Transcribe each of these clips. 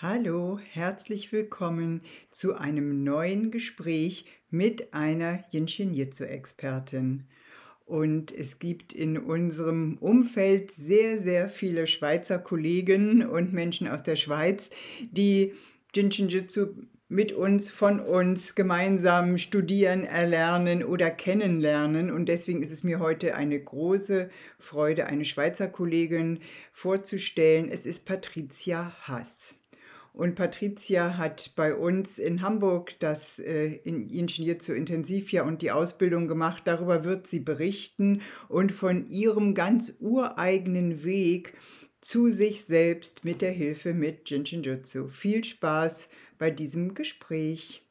Hallo, herzlich willkommen zu einem neuen Gespräch mit einer Jinshin Jitsu Expertin. Und es gibt in unserem Umfeld sehr, sehr viele Schweizer Kollegen und Menschen aus der Schweiz, die Jinshin Jitsu mit uns, von uns gemeinsam studieren, erlernen oder kennenlernen. Und deswegen ist es mir heute eine große Freude, eine Schweizer Kollegin vorzustellen. Es ist Patricia Haas. Und Patricia hat bei uns in Hamburg das äh, Ingenieur zu Intensivjahr und die Ausbildung gemacht. Darüber wird sie berichten und von ihrem ganz ureigenen Weg zu sich selbst mit der Hilfe mit Jinshinjutsu. Viel Spaß bei diesem Gespräch.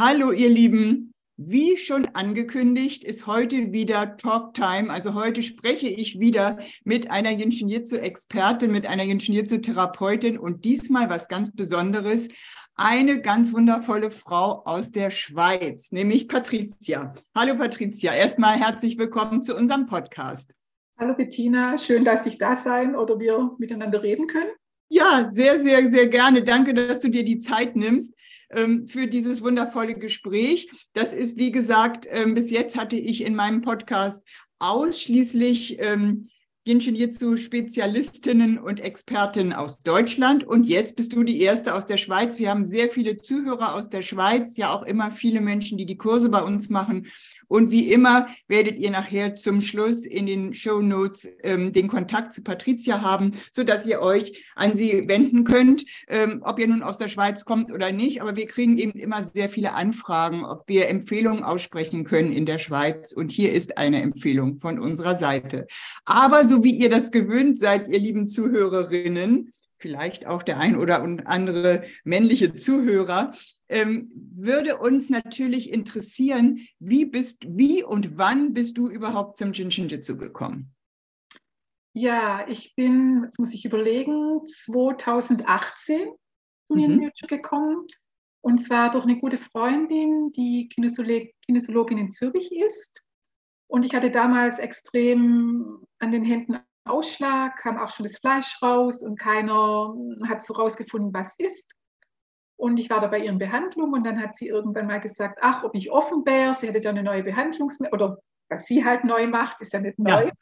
Hallo ihr Lieben, wie schon angekündigt, ist heute wieder Talk Time. Also heute spreche ich wieder mit einer Jinshin-Jitsu-Expertin, mit einer Jinshin-Jitsu-Therapeutin und diesmal was ganz Besonderes. Eine ganz wundervolle Frau aus der Schweiz, nämlich Patricia. Hallo Patricia, erstmal herzlich willkommen zu unserem Podcast. Hallo Bettina, schön, dass ich da sein oder wir miteinander reden können. Ja, sehr, sehr, sehr gerne. Danke, dass du dir die Zeit nimmst ähm, für dieses wundervolle Gespräch. Das ist, wie gesagt, ähm, bis jetzt hatte ich in meinem Podcast ausschließlich ähm, Ginshin Jitsu Spezialistinnen und Expertinnen aus Deutschland und jetzt bist du die erste aus der Schweiz. Wir haben sehr viele Zuhörer aus der Schweiz, ja auch immer viele Menschen, die die Kurse bei uns machen und wie immer werdet ihr nachher zum Schluss in den Show Notes ähm, den Kontakt zu Patricia haben, so dass ihr euch an sie wenden könnt, ähm, ob ihr nun aus der Schweiz kommt oder nicht. Aber wir kriegen eben immer sehr viele Anfragen, ob wir Empfehlungen aussprechen können in der Schweiz. Und hier ist eine Empfehlung von unserer Seite. Aber so wie ihr das gewöhnt seid, ihr lieben Zuhörerinnen, vielleicht auch der ein oder andere männliche Zuhörer, ähm, würde uns natürlich interessieren, wie bist, wie und wann bist du überhaupt zum Jinshinjutsu gekommen? Ja, ich bin, jetzt muss ich überlegen, 2018 zu mhm. gekommen. Und zwar durch eine gute Freundin, die Kinesiologin in Zürich ist. Und ich hatte damals extrem an den Händen Ausschlag, kam auch schon das Fleisch raus und keiner hat so rausgefunden, was ist. Und ich war da bei ihren Behandlungen und dann hat sie irgendwann mal gesagt, ach, ob ich offen wäre. Sie hätte da eine neue Behandlungsmethode, oder was sie halt neu macht, ist ja nicht neu. Ja.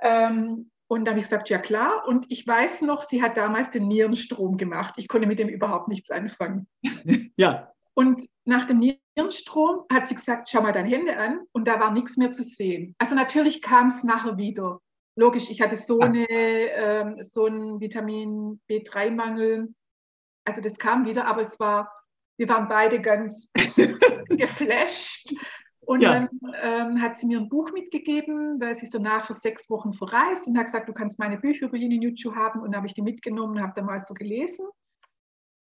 Ähm, und dann habe ich gesagt, ja klar. Und ich weiß noch, sie hat damals den Nierenstrom gemacht. Ich konnte mit dem überhaupt nichts anfangen. ja. Und nach dem Nierenstrom hat sie gesagt, schau mal deine Hände an. Und da war nichts mehr zu sehen. Also natürlich kam es nachher wieder logisch, ich hatte so, eine, ähm, so einen Vitamin B3-Mangel. Also das kam wieder, aber es war, wir waren beide ganz geflasht. Und ja. dann ähm, hat sie mir ein Buch mitgegeben, weil sie ist danach für sechs Wochen verreist und hat gesagt, du kannst meine Bücher über Yin Yuchu haben. Und habe ich die mitgenommen und habe da mal so gelesen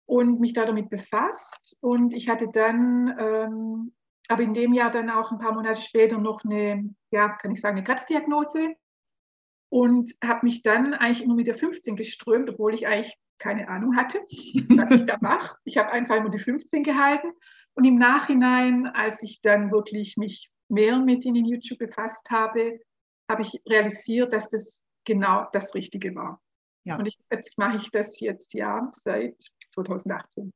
und mich da damit befasst. Und ich hatte dann, ähm, aber in dem Jahr dann auch ein paar Monate später noch eine, ja, kann ich sagen, eine Krebsdiagnose und habe mich dann eigentlich immer mit der 15 geströmt, obwohl ich eigentlich keine Ahnung hatte, was ich da mache. Ich habe einfach immer die 15 gehalten. Und im Nachhinein, als ich dann wirklich mich mehr mit in YouTube befasst habe, habe ich realisiert, dass das genau das Richtige war. Ja. Und ich, jetzt mache ich das jetzt ja seit 2018.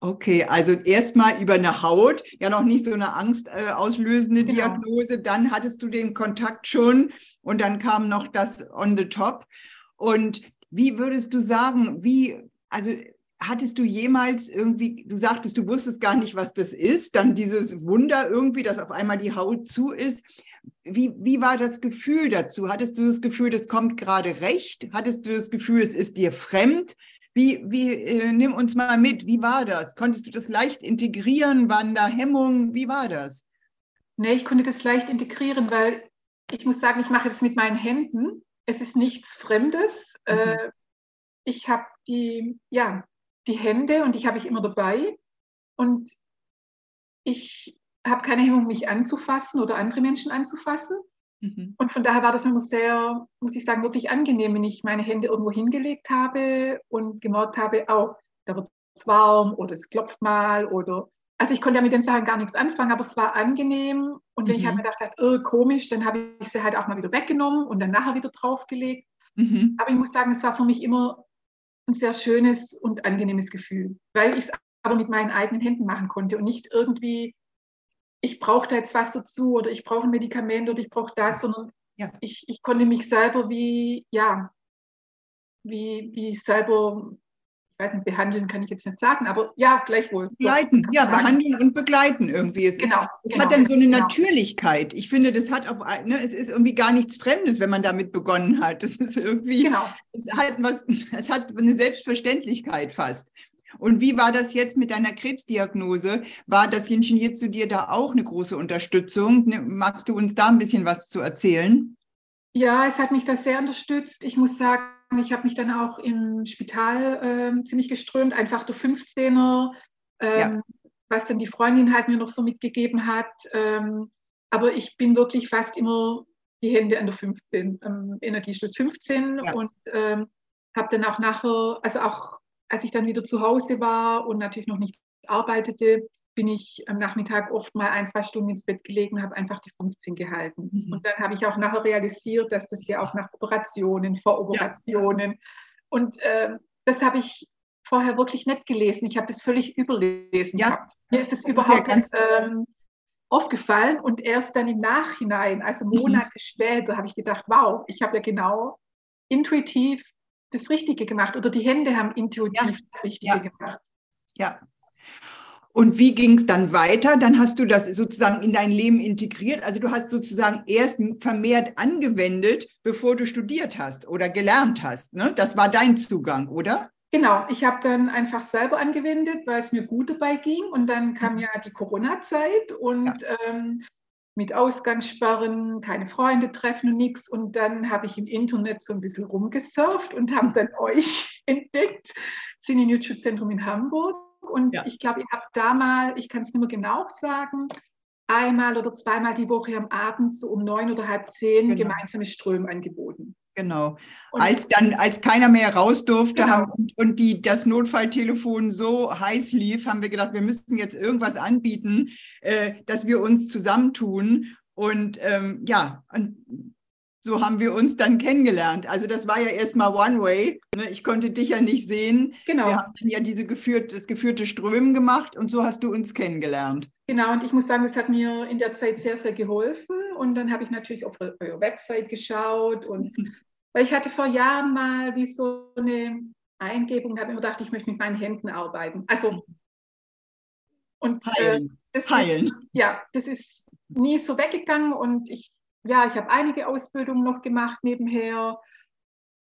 Okay, also erstmal über eine Haut, ja noch nicht so eine angstauslösende äh, genau. Diagnose, dann hattest du den Kontakt schon und dann kam noch das on the top. Und wie würdest du sagen, wie, also hattest du jemals irgendwie, du sagtest, du wusstest gar nicht, was das ist, dann dieses Wunder irgendwie, dass auf einmal die Haut zu ist. Wie, wie war das Gefühl dazu? Hattest du das Gefühl, das kommt gerade recht? Hattest du das Gefühl, es ist dir fremd? Wie, wie äh, nimm uns mal mit, wie war das? Konntest du das leicht integrieren? Waren da Hemmungen? Wie war das? Nee, ich konnte das leicht integrieren, weil ich muss sagen, ich mache das mit meinen Händen. Es ist nichts Fremdes. Mhm. Äh, ich habe die, ja, die Hände und ich habe ich immer dabei. Und ich habe keine Hemmung, mich anzufassen oder andere Menschen anzufassen. Mhm. Und von daher war das immer sehr, muss ich sagen, wirklich angenehm, wenn ich meine Hände irgendwo hingelegt habe und gemerkt habe, oh, da wird es warm oder es klopft mal oder also ich konnte ja mit den Sachen gar nichts anfangen, aber es war angenehm. Und wenn mhm. ich halt mir gedacht habe, oh, komisch, dann habe ich sie halt auch mal wieder weggenommen und dann nachher wieder draufgelegt. Mhm. Aber ich muss sagen, es war für mich immer ein sehr schönes und angenehmes Gefühl, weil ich es aber mit meinen eigenen Händen machen konnte und nicht irgendwie, ich brauche da jetzt was dazu oder ich brauche ein Medikament oder ich brauche das, sondern ja. ich, ich konnte mich selber wie, ja, wie, wie selber weiß nicht, behandeln kann ich jetzt nicht sagen, aber ja, gleichwohl. Begleiten, ja, sagen. behandeln und begleiten irgendwie. Es, genau, ist, es genau, hat dann so eine genau. Natürlichkeit. Ich finde, das hat auch, ne, es ist irgendwie gar nichts Fremdes, wenn man damit begonnen hat. Das ist irgendwie, genau. es hat was, es hat eine Selbstverständlichkeit fast. Und wie war das jetzt mit deiner Krebsdiagnose? War das Jinschen zu dir da auch eine große Unterstützung? Ne, magst du uns da ein bisschen was zu erzählen? Ja, es hat mich da sehr unterstützt. Ich muss sagen, ich habe mich dann auch im Spital äh, ziemlich geströmt, einfach der 15er, ähm, ja. was dann die Freundin halt mir noch so mitgegeben hat. Ähm, aber ich bin wirklich fast immer die Hände an der 15, ähm, Energieschluss 15 ja. und ähm, habe dann auch nachher, also auch als ich dann wieder zu Hause war und natürlich noch nicht arbeitete, bin ich am Nachmittag oft mal ein, zwei Stunden ins Bett gelegen, habe einfach die 15 gehalten. Mhm. Und dann habe ich auch nachher realisiert, dass das ja auch nach Operationen, vor Operationen. Ja. Und äh, das habe ich vorher wirklich nicht gelesen. Ich habe das völlig überlesen ja. gehabt. Mir ist das, das überhaupt nicht ähm, aufgefallen. Und erst dann im Nachhinein, also mhm. Monate mhm. später, habe ich gedacht, wow, ich habe ja genau intuitiv das Richtige gemacht oder die Hände haben intuitiv ja. das Richtige ja. gemacht. Ja, und wie ging es dann weiter? Dann hast du das sozusagen in dein Leben integriert. Also du hast sozusagen erst vermehrt angewendet, bevor du studiert hast oder gelernt hast. Ne? Das war dein Zugang, oder? Genau, ich habe dann einfach selber angewendet, weil es mir gut dabei ging. Und dann kam mhm. ja die Corona-Zeit und ja. ähm, mit Ausgangssperren, keine Freunde treffen und nichts. Und dann habe ich im Internet so ein bisschen rumgesurft und habe dann euch entdeckt, Neutral Zentrum in Hamburg. Und ja. ich glaube, ihr habt da mal, ich kann es nicht mehr genau sagen, einmal oder zweimal die Woche am Abend so um neun oder halb zehn genau. gemeinsame Ströme angeboten. Genau. Und als dann, als keiner mehr raus durfte genau. haben, und, und, die, das Notfalltelefon so heiß lief, haben wir gedacht, wir müssen jetzt irgendwas anbieten, äh, dass wir uns zusammentun. Und ähm, ja, und so haben wir uns dann kennengelernt. Also das war ja erstmal One-Way. Ne? Ich konnte dich ja nicht sehen. Genau. Wir haben ja diese geführt, das geführte Strömen gemacht und so hast du uns kennengelernt. Genau, und ich muss sagen, es hat mir in der Zeit sehr, sehr geholfen. Und dann habe ich natürlich auf eure Website geschaut und mhm. weil ich hatte vor Jahren mal wie so eine Eingebung und habe immer gedacht, ich möchte mit meinen Händen arbeiten. Also und heilen. Äh, das heilen. Ist, ja, das ist nie so weggegangen und ich ja, ich habe einige Ausbildungen noch gemacht nebenher.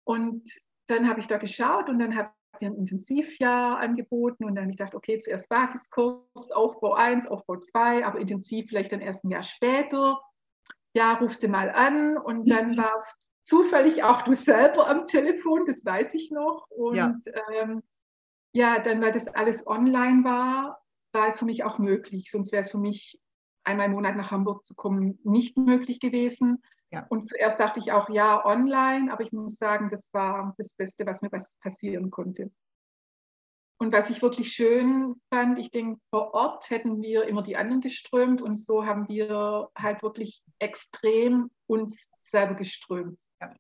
Und dann habe ich da geschaut und dann habe ich ein Intensivjahr angeboten und dann habe ich gedacht, okay, zuerst Basiskurs, Aufbau 1, Aufbau 2, aber intensiv vielleicht dann erst ein Jahr später. Ja, rufst du mal an und dann warst zufällig auch du selber am Telefon, das weiß ich noch. Und ja, ähm, ja dann, weil das alles online war, war es für mich auch möglich. Sonst wäre es für mich einmal im Monat nach Hamburg zu kommen, nicht möglich gewesen. Ja. Und zuerst dachte ich auch, ja, online, aber ich muss sagen, das war das Beste, was mir passieren konnte. Und was ich wirklich schön fand, ich denke, vor Ort hätten wir immer die anderen geströmt und so haben wir halt wirklich extrem uns selber geströmt. Ja,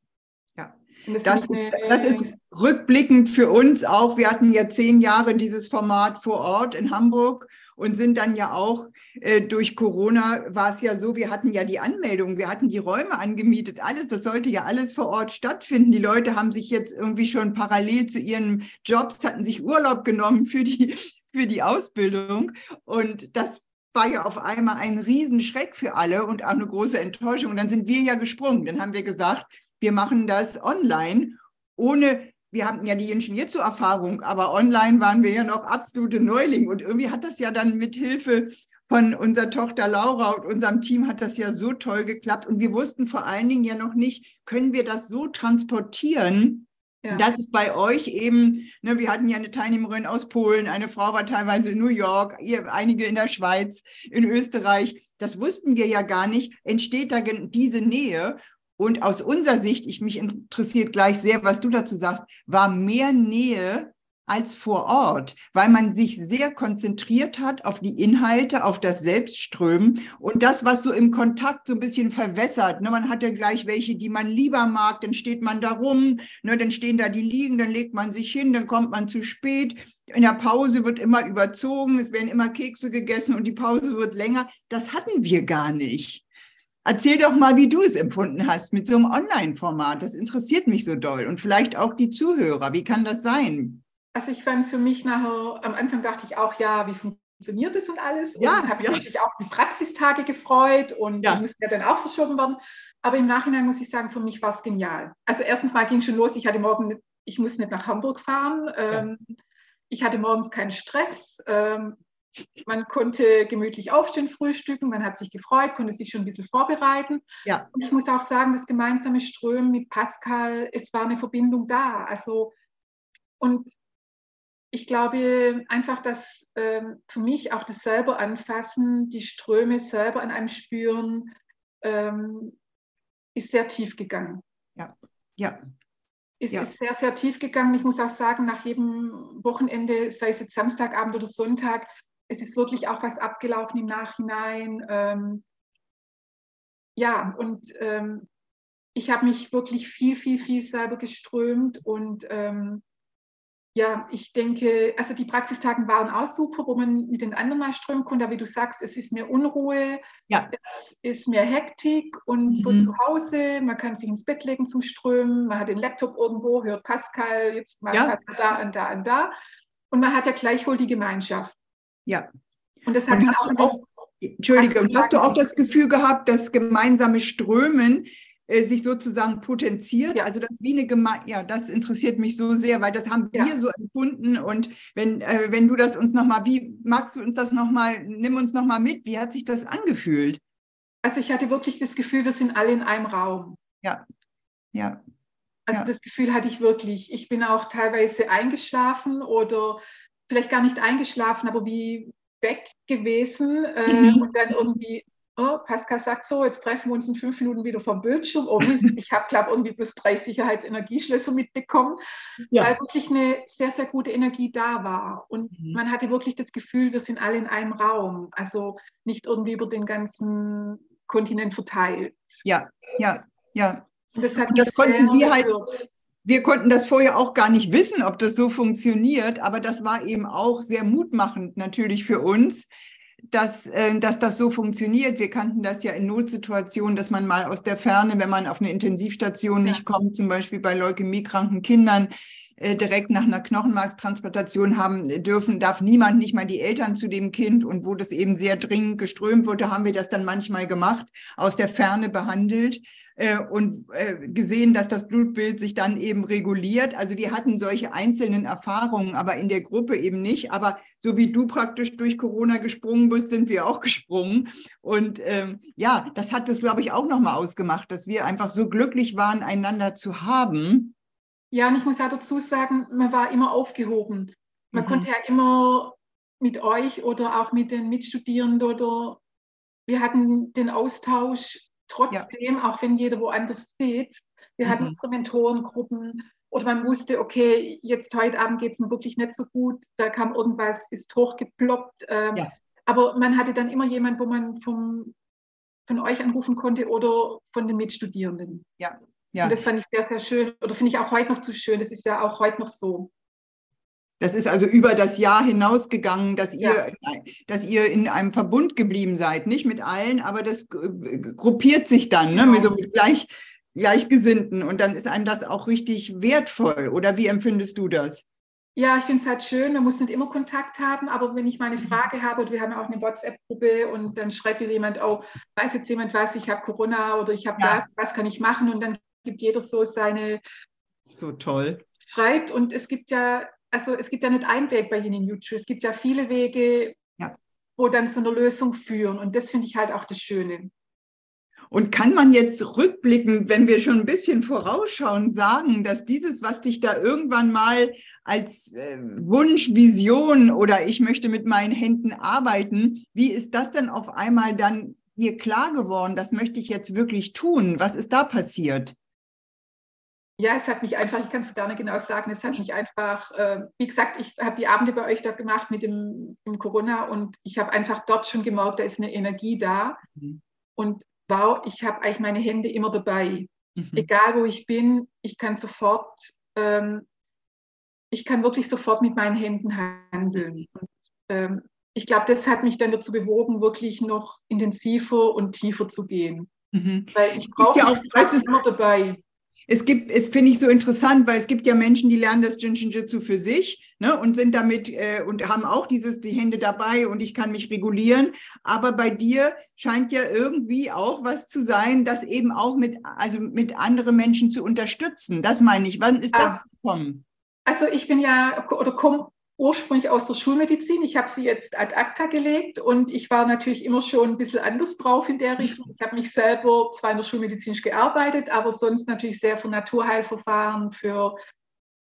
ja. Das, ist, das ist rückblickend für uns auch. Wir hatten ja zehn Jahre dieses Format vor Ort in Hamburg und sind dann ja auch äh, durch Corona war es ja so, wir hatten ja die Anmeldung, wir hatten die Räume angemietet, alles, das sollte ja alles vor Ort stattfinden. Die Leute haben sich jetzt irgendwie schon parallel zu ihren Jobs, hatten sich Urlaub genommen für die, für die Ausbildung und das war ja auf einmal ein Riesenschreck für alle und auch eine große Enttäuschung. Und dann sind wir ja gesprungen. Dann haben wir gesagt, wir machen das online, ohne, wir hatten ja die Ingenieurzu-Erfahrung, aber online waren wir ja noch absolute Neuling. Und irgendwie hat das ja dann mit Hilfe von unserer Tochter Laura und unserem Team hat das ja so toll geklappt. Und wir wussten vor allen Dingen ja noch nicht, können wir das so transportieren, Ja. Das ist bei euch eben, ne, wir hatten ja eine Teilnehmerin aus Polen, eine Frau war teilweise in New York, ihr, einige in der Schweiz, in Österreich. Das wussten wir ja gar nicht. Entsteht da diese Nähe? Und aus unserer Sicht, ich mich interessiert gleich sehr, was du dazu sagst, war mehr Nähe als vor Ort, weil man sich sehr konzentriert hat auf die Inhalte, auf das Selbstströmen und das, was so im Kontakt so ein bisschen verwässert. Ne, man hat ja gleich welche, die man lieber mag, dann steht man da rum, ne, dann stehen da die liegen, dann legt man sich hin, dann kommt man zu spät. In der Pause wird immer überzogen, es werden immer Kekse gegessen und die Pause wird länger. Das hatten wir gar nicht. Erzähl doch mal, wie du es empfunden hast mit so einem Online-Format. Das interessiert mich so doll und vielleicht auch die Zuhörer. Wie kann das sein? Also ich fand es für mich nachher, am Anfang dachte ich auch, ja, wie funktioniert das und alles. Und ja, habe ja. natürlich auch die Praxistage gefreut und ja. die mussten ja dann auch verschoben werden. Aber im Nachhinein muss ich sagen, für mich war es genial. Also erstens mal ging schon los, ich hatte morgen, ich musste nicht nach Hamburg fahren. Ähm, ich hatte morgens keinen Stress. Man konnte gemütlich aufstehen, frühstücken, man hat sich gefreut, konnte sich schon ein bisschen vorbereiten. Ja. Und ich muss auch sagen, das gemeinsame Strömen mit Pascal, es war eine Verbindung da. Also, und ich glaube einfach, dass ähm, für mich auch das selber anfassen, die Ströme selber an einem spüren, ähm, ist sehr tief gegangen. Ja, ja. Ist, Ja. ist sehr, sehr tief gegangen. Ich muss auch sagen, nach jedem Wochenende, sei es jetzt Samstagabend oder Sonntag, es ist wirklich auch was abgelaufen im Nachhinein. Ähm, ja, und ähm, ich habe mich wirklich viel, viel, viel selber geströmt und ähm, ja, ich denke, also die Praxistagen waren auch super, wo man mit den anderen mal strömen konnte, aber wie du sagst, es ist mehr Unruhe, Ja. es ist mehr Hektik und so Mhm. zu Hause, man kann sich ins Bett legen zum Strömen, man hat den Laptop irgendwo, hört Pascal, jetzt mal Ja. Pascal da und da und da und man hat ja gleichwohl die Gemeinschaft. Ja. Und das hat Und auch, auch, Entschuldige, und hast du auch das Gefühl gehabt, dass gemeinsame Strömen äh, sich sozusagen potenziert? Ja. Also das wie eine Geme ja, das interessiert mich so sehr, weil das haben Ja. wir so empfunden. Und wenn, äh, wenn du das uns nochmal, wie magst du uns das nochmal, nimm uns nochmal mit, wie hat sich das angefühlt? also ich hatte wirklich das Gefühl, wir sind alle in einem Raum. Ja. Also Ja. das Gefühl hatte ich wirklich. Ich bin auch teilweise eingeschlafen oder vielleicht gar nicht eingeschlafen, aber wie weg gewesen äh, Mhm. und dann irgendwie, oh, Pascal sagt so, jetzt treffen wir uns in fünf Minuten wieder vom Bildschirm. Oh Mist, ich habe, glaube irgendwie plus drei Sicherheitsenergieschlösser mitbekommen, weil wirklich eine sehr, sehr gute Energie da war. Und Mhm. man hatte wirklich das Gefühl, wir sind alle in einem Raum. Also nicht irgendwie über den ganzen Kontinent verteilt. Ja, ja, ja. Und das hat Und das konnten wir halt- berührt. Wir konnten das vorher auch gar nicht wissen, ob das so funktioniert, aber das war eben auch sehr mutmachend natürlich für uns, dass, äh, dass das so funktioniert. Wir kannten das ja in Notsituationen, dass man mal aus der Ferne, wenn man auf eine Intensivstation Ja. nicht kommt, zum Beispiel bei leukämiekranken Kindern, äh, direkt nach einer Knochenmarkstransplantation haben dürfen, darf niemand, nicht mal die Eltern zu dem Kind. Und wo das eben sehr dringend geströmt wurde, haben wir das dann manchmal gemacht, aus der Ferne behandelt äh, und äh, gesehen, dass das Blutbild sich dann eben reguliert. Also wir hatten solche einzelnen Erfahrungen, aber in der Gruppe eben nicht. Aber so wie du praktisch durch Corona gesprungen bist, sind wir auch gesprungen. Und ähm, ja, das hat das, glaube ich, auch nochmal ausgemacht, dass wir einfach so glücklich waren, einander zu haben. Ja, und ich muss ja dazu sagen, man war immer aufgehoben. Man Mhm. konnte ja immer mit euch oder auch mit den Mitstudierenden oder wir hatten den Austausch trotzdem, auch wenn jeder woanders sitzt. Wir hatten Mhm. unsere Mentorengruppen oder man wusste, okay, jetzt heute Abend geht es mir wirklich nicht so gut, da kam irgendwas, ist hochgeploppt. Ähm, Ja. Aber man hatte dann immer jemand, wo man vom, von euch anrufen konnte oder von den Mitstudierenden. Ja. Und das fand ich sehr, sehr schön. Oder finde ich auch heute noch zu schön. Das ist ja auch heute noch so. Das ist also über das Jahr hinausgegangen, dass ihr, dass ihr in einem Verbund geblieben seid, nicht mit allen, aber das gruppiert sich dann, ne, Genau. mit so mit gleich, Gleichgesinnten und dann ist einem das auch richtig wertvoll. Oder wie empfindest du das? Ja, ich finde es halt schön, man muss nicht immer Kontakt haben, aber wenn ich mal eine. Frage habe, oder wir haben ja auch eine WhatsApp-Gruppe und dann schreibt wieder jemand, oh, weiß jetzt jemand was, ich habe Corona oder ich habe Ja. das, was kann ich machen? Und dann gibt jeder so seine, So toll. schreibt und es gibt ja, also es gibt ja nicht einen Weg bei Ihnen in YouTube, es gibt ja viele Wege, Ja. wo dann zu einer Lösung führen und das finde ich halt auch das Schöne. Und kann man jetzt rückblickend, wenn wir schon ein bisschen vorausschauen, sagen, dass dieses, was dich da irgendwann mal als äh, Wunsch, Vision oder ich möchte mit meinen Händen arbeiten, wie ist das denn auf einmal dann dir klar geworden? Das möchte ich jetzt wirklich tun. Was ist da passiert? Ja, es hat mich einfach, ich kann es gar nicht genau sagen, es hat mich einfach, äh, wie gesagt, ich habe die Abende bei euch dort gemacht mit dem, dem Corona und ich habe einfach dort schon gemerkt, da ist eine Energie da. Mhm. Und wow, ich habe eigentlich meine Hände immer dabei. Mhm. Egal wo ich bin, ich kann sofort, ähm, ich kann wirklich sofort mit meinen Händen handeln. Und, ähm, ich glaube, das hat mich dann dazu bewogen, wirklich noch intensiver und tiefer zu gehen. Mhm. Weil ich brauche ja auch immer dabei es gibt, es finde ich so interessant, weil es gibt ja Menschen, die lernen das Jinshinjutsu für sich ne, und sind damit äh, und haben auch dieses die Hände dabei und ich kann mich regulieren. Aber bei dir scheint ja irgendwie auch was zu sein, das eben auch mit also mit anderen Menschen zu unterstützen. Das meine ich. Wann ist das ah. gekommen? Also ich bin ja oder komme ursprünglich aus der Schulmedizin. Ich habe sie jetzt ad acta gelegt und ich war natürlich immer schon ein bisschen anders drauf in der Richtung. Ich habe mich selber zwar in der Schulmedizin gearbeitet, aber sonst natürlich sehr für Naturheilverfahren, für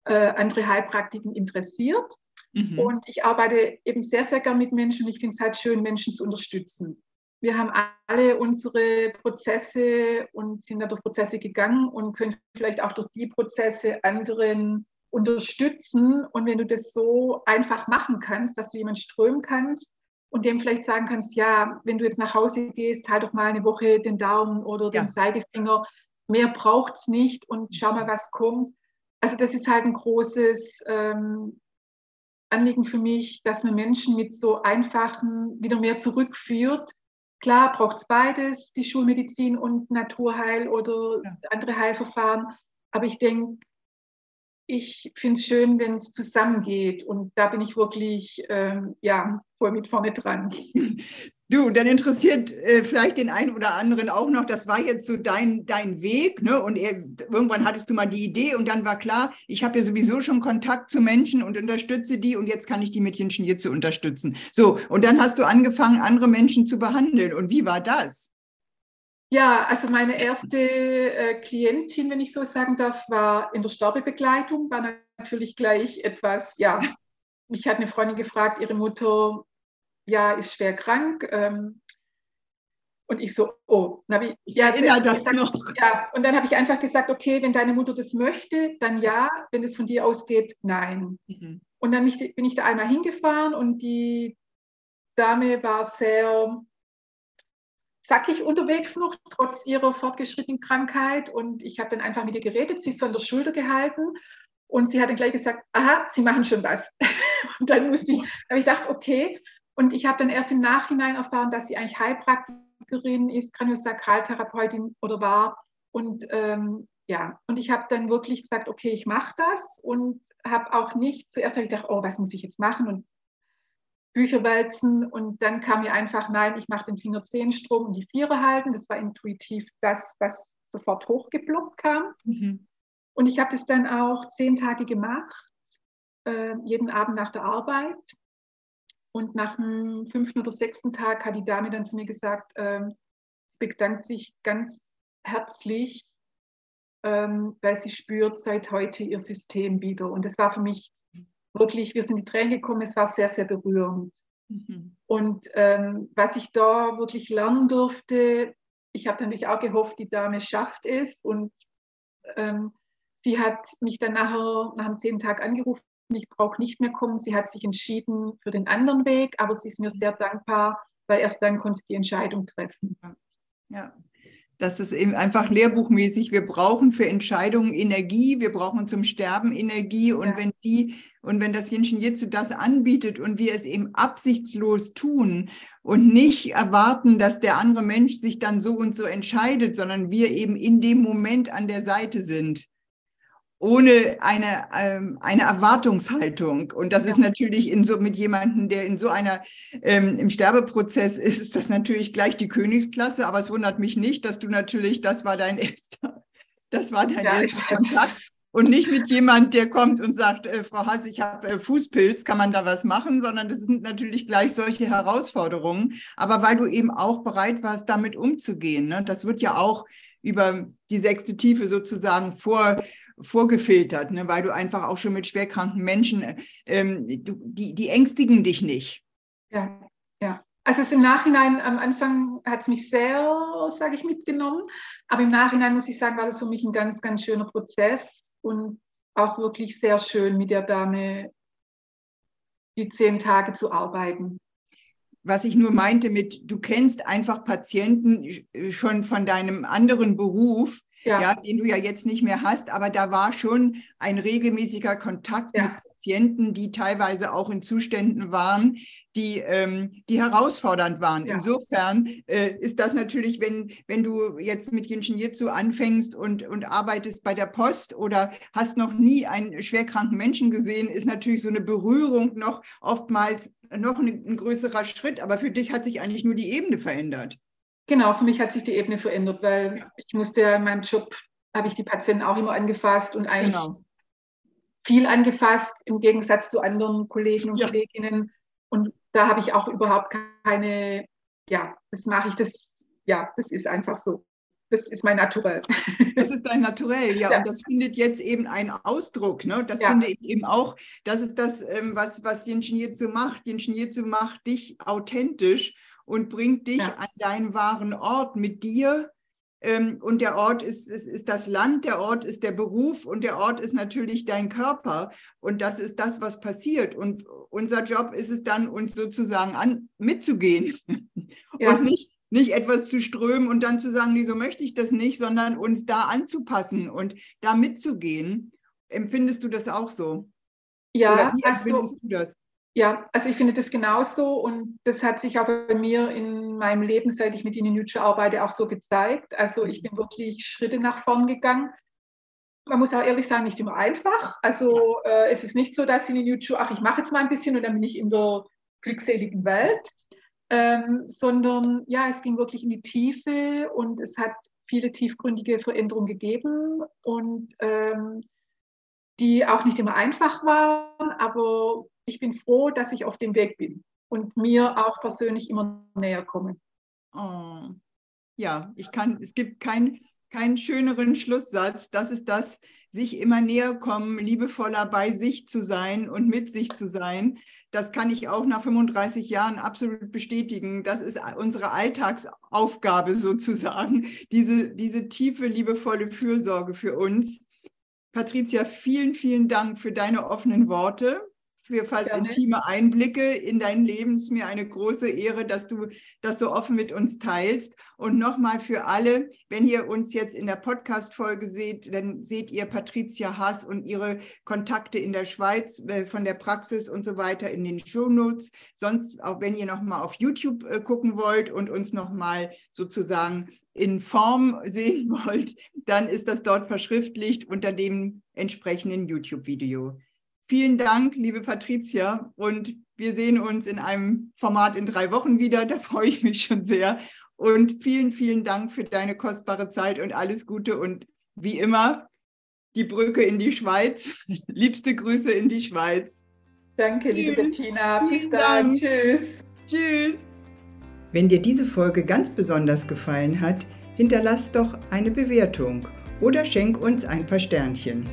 äh, andere Heilpraktiken interessiert. Mhm. Und ich arbeite eben sehr, sehr gern mit Menschen ich finde es halt schön, Menschen zu unterstützen. Wir haben alle unsere Prozesse und sind da durch Prozesse gegangen und können vielleicht auch durch die Prozesse anderen unterstützen. Und wenn du das so einfach machen kannst, dass du jemanden strömen kannst und dem vielleicht sagen kannst, ja, wenn du jetzt nach Hause gehst, halt doch mal eine Woche den Daumen oder den ja. Zeigefinger. Mehr braucht es nicht und schau mal, was kommt. Also das ist halt ein großes ähm, Anliegen für mich, dass man Menschen mit so einfachen wieder mehr zurückführt. Klar braucht es beides, die Schulmedizin und Naturheil oder ja. andere Heilverfahren. Aber ich denke, ich finde es schön, wenn es zusammengeht. Und da bin ich wirklich ähm, ja, voll mit vorne dran. Du, dann interessiert äh, vielleicht den einen oder anderen auch noch, das war jetzt so dein, dein Weg, ne? Und er, irgendwann hattest du mal die Idee und dann war klar, ich habe ja sowieso schon Kontakt zu Menschen und unterstütze die und jetzt kann ich die mit Jenschen hier zu unterstützen. So, und dann hast du angefangen, andere Menschen zu behandeln. Und wie war das? Ja, also meine erste äh, Klientin, wenn ich so sagen darf, war in der Sterbebegleitung, war natürlich gleich etwas, ja, mich hat eine Freundin gefragt, ihre Mutter, ja, ist schwer krank. Ähm, und ich so, oh, na, wie, ja, ja, das gesagt, noch. ja, und dann habe ich einfach gesagt, okay, wenn deine Mutter das möchte, dann ja, wenn es von dir ausgeht, nein. Mhm. Und dann bin ich da einmal hingefahren und die Dame war sehr zackig unterwegs noch, trotz ihrer fortgeschrittenen Krankheit. Und ich habe dann einfach mit ihr geredet, sie ist so an der Schulter gehalten. Und sie hat dann gleich gesagt, aha, Sie machen schon was. und dann musste ich, habe ich gedacht, okay. Und ich habe dann erst im Nachhinein erfahren, dass sie eigentlich Heilpraktikerin ist, Kraniosakraltherapeutin oder war. Und ähm, ja, und ich habe dann wirklich gesagt, okay, ich mache das und habe auch nicht, zuerst habe ich gedacht, oh, was muss ich jetzt machen? Und Bücher wälzen und dann kam mir einfach, nein, ich mache den Finger-Zehenstrom und die Viere halten. Das war intuitiv das, was sofort hochgeploppt kam. Mhm. Und ich habe das dann auch zehn Tage gemacht, äh, jeden Abend nach der Arbeit. Und nach dem fünften oder sechsten Tag hat die Dame dann zu mir gesagt, äh, sie bedankt sich ganz herzlich, ähm, weil sie spürt seit heute ihr System wieder. Und das war für mich wirklich, wir sind in die Tränen gekommen, es war sehr, sehr berührend. Mhm. Und ähm, was ich da wirklich lernen durfte, ich habe natürlich auch gehofft, die Dame schafft es. Und ähm, sie hat mich dann nachher, nach dem zehnten Tag angerufen, ich brauche nicht mehr kommen. Sie hat sich entschieden für den anderen Weg, aber sie ist mir sehr dankbar, weil erst dann konnte sie die Entscheidung treffen. Ja, das ist eben einfach lehrbuchmäßig. Wir brauchen für Entscheidungen Energie, wir brauchen zum Sterben Energie. Und ja. wenn die, und wenn das Jinshin Jitsu das anbietet und wir es eben absichtslos tun und nicht erwarten, dass der andere Mensch sich dann so und so entscheidet, sondern wir eben in dem Moment an der Seite sind, ohne eine, ähm, eine Erwartungshaltung. Und das ja. ist natürlich in so, mit jemandem, der in so einer, ähm, im Sterbeprozess ist, ist das natürlich gleich die Königsklasse. Aber es wundert mich nicht, dass du natürlich, das war dein erster, das war dein ja, erster Kontakt. und nicht mit jemand, der kommt und sagt, äh, Frau Hass, ich habe äh, Fußpilz, kann man da was machen, sondern das sind natürlich gleich solche Herausforderungen. Aber weil du eben auch bereit warst, damit umzugehen, ne? das wird ja auch über die sechste Tiefe sozusagen vor, vorgefiltert, ne? weil du einfach auch schon mit schwerkranken Menschen, äh, ähm, du, die, die ängstigen dich nicht. Ja, ja. Also es im Nachhinein, am Anfang hat es mich sehr, sage ich, mitgenommen. Aber im Nachhinein muss ich sagen, war das für mich ein ganz, ganz schöner Prozess und auch wirklich sehr schön, mit der Dame die zehn Tage zu arbeiten. Was ich nur meinte mit, du kennst einfach Patienten schon von deinem anderen Beruf, ja. ja. den du ja jetzt nicht mehr hast, aber da war schon ein regelmäßiger Kontakt ja. mit Patienten, die teilweise auch in Zuständen waren, die, ähm, die herausfordernd waren. Ja. Insofern äh, ist das natürlich, wenn, wenn du jetzt mit Jinshin Jitsu anfängst und, und arbeitest bei der Post oder hast noch nie einen schwerkranken Menschen gesehen, ist natürlich so eine Berührung noch oftmals noch ein, ein größerer Schritt. Aber für dich hat sich eigentlich nur die Ebene verändert. Genau, für mich hat sich die Ebene verändert, weil ja. ich musste ja in meinem Job, habe ich die Patienten auch immer angefasst und eigentlich genau. viel angefasst im Gegensatz zu anderen Kollegen und ja. Kolleginnen. Und da habe ich auch überhaupt keine, ja, das mache ich, das, ja, das ist einfach so. Das ist mein Naturell. Das ist dein Naturell, ja. ja. Und das findet jetzt eben einen Ausdruck. Ne? Das ja. finde ich eben auch, das ist das, ähm, was, was Yin Jitsu macht. Yin Jitsu macht dich authentisch und bringt dich ja. an deinen wahren Ort mit dir. Ähm, und der Ort ist, ist, ist das Land, der Ort ist der Beruf und der Ort ist natürlich dein Körper. Und das ist das, was passiert. Und unser Job ist es dann, uns sozusagen an, mitzugehen ja. und nicht, nicht etwas zu strömen und dann zu sagen, nee, so möchte ich das nicht, sondern uns da anzupassen und da mitzugehen. Empfindest du das auch so? Ja, Oder wie also empfindest also, du das? Ja, also ich finde das genauso und das hat sich auch bei mir in meinem Leben, seit ich mit Ihnen Nutsche arbeite, auch so gezeigt. Also ich bin wirklich Schritte nach vorn gegangen. Man muss auch ehrlich sagen, nicht immer einfach. Also äh, es ist nicht so, dass in Nutsche, ach, ich mache jetzt mal ein bisschen und dann bin ich in der glückseligen Welt, ähm, sondern ja, es ging wirklich in die Tiefe und es hat viele tiefgründige Veränderungen gegeben und ähm, die auch nicht immer einfach waren, aber ich bin froh, dass ich auf dem Weg bin und mir auch persönlich immer näher komme. Oh. Ja, ich kann, es gibt keinen keinen schöneren Schlusssatz. Das ist das, sich immer näher kommen, liebevoller bei sich zu sein und mit sich zu sein. Das kann ich auch nach 35 Jahren absolut bestätigen. Das ist unsere Alltagsaufgabe sozusagen, diese, diese tiefe, liebevolle Fürsorge für uns. Patricia, vielen, vielen Dank für deine offenen Worte für fast Gerne. intime Einblicke in dein Leben. Es ist mir eine große Ehre, dass du das so offen mit uns teilst. Und nochmal für alle, wenn ihr uns jetzt in der Podcast-Folge seht, dann seht ihr Patricia Haas und ihre Kontakte in der Schweiz äh, von der Praxis und so weiter in den Shownotes. Sonst, auch wenn ihr nochmal auf YouTube äh, gucken wollt und uns nochmal sozusagen in Form sehen wollt, dann ist das dort verschriftlicht unter dem entsprechenden YouTube-Video. Vielen Dank, liebe Patricia. Und wir sehen uns in einem Format in drei Wochen wieder. Da freue ich mich schon sehr. Und vielen, vielen Dank für deine kostbare Zeit und alles Gute. Und wie immer, die Brücke in die Schweiz. Liebste Grüße in die Schweiz. Danke, Tschüss. liebe Bettina. Bis dann. Tschüss. Tschüss. Wenn dir diese Folge ganz besonders gefallen hat, hinterlass doch eine Bewertung oder schenk uns ein paar Sternchen.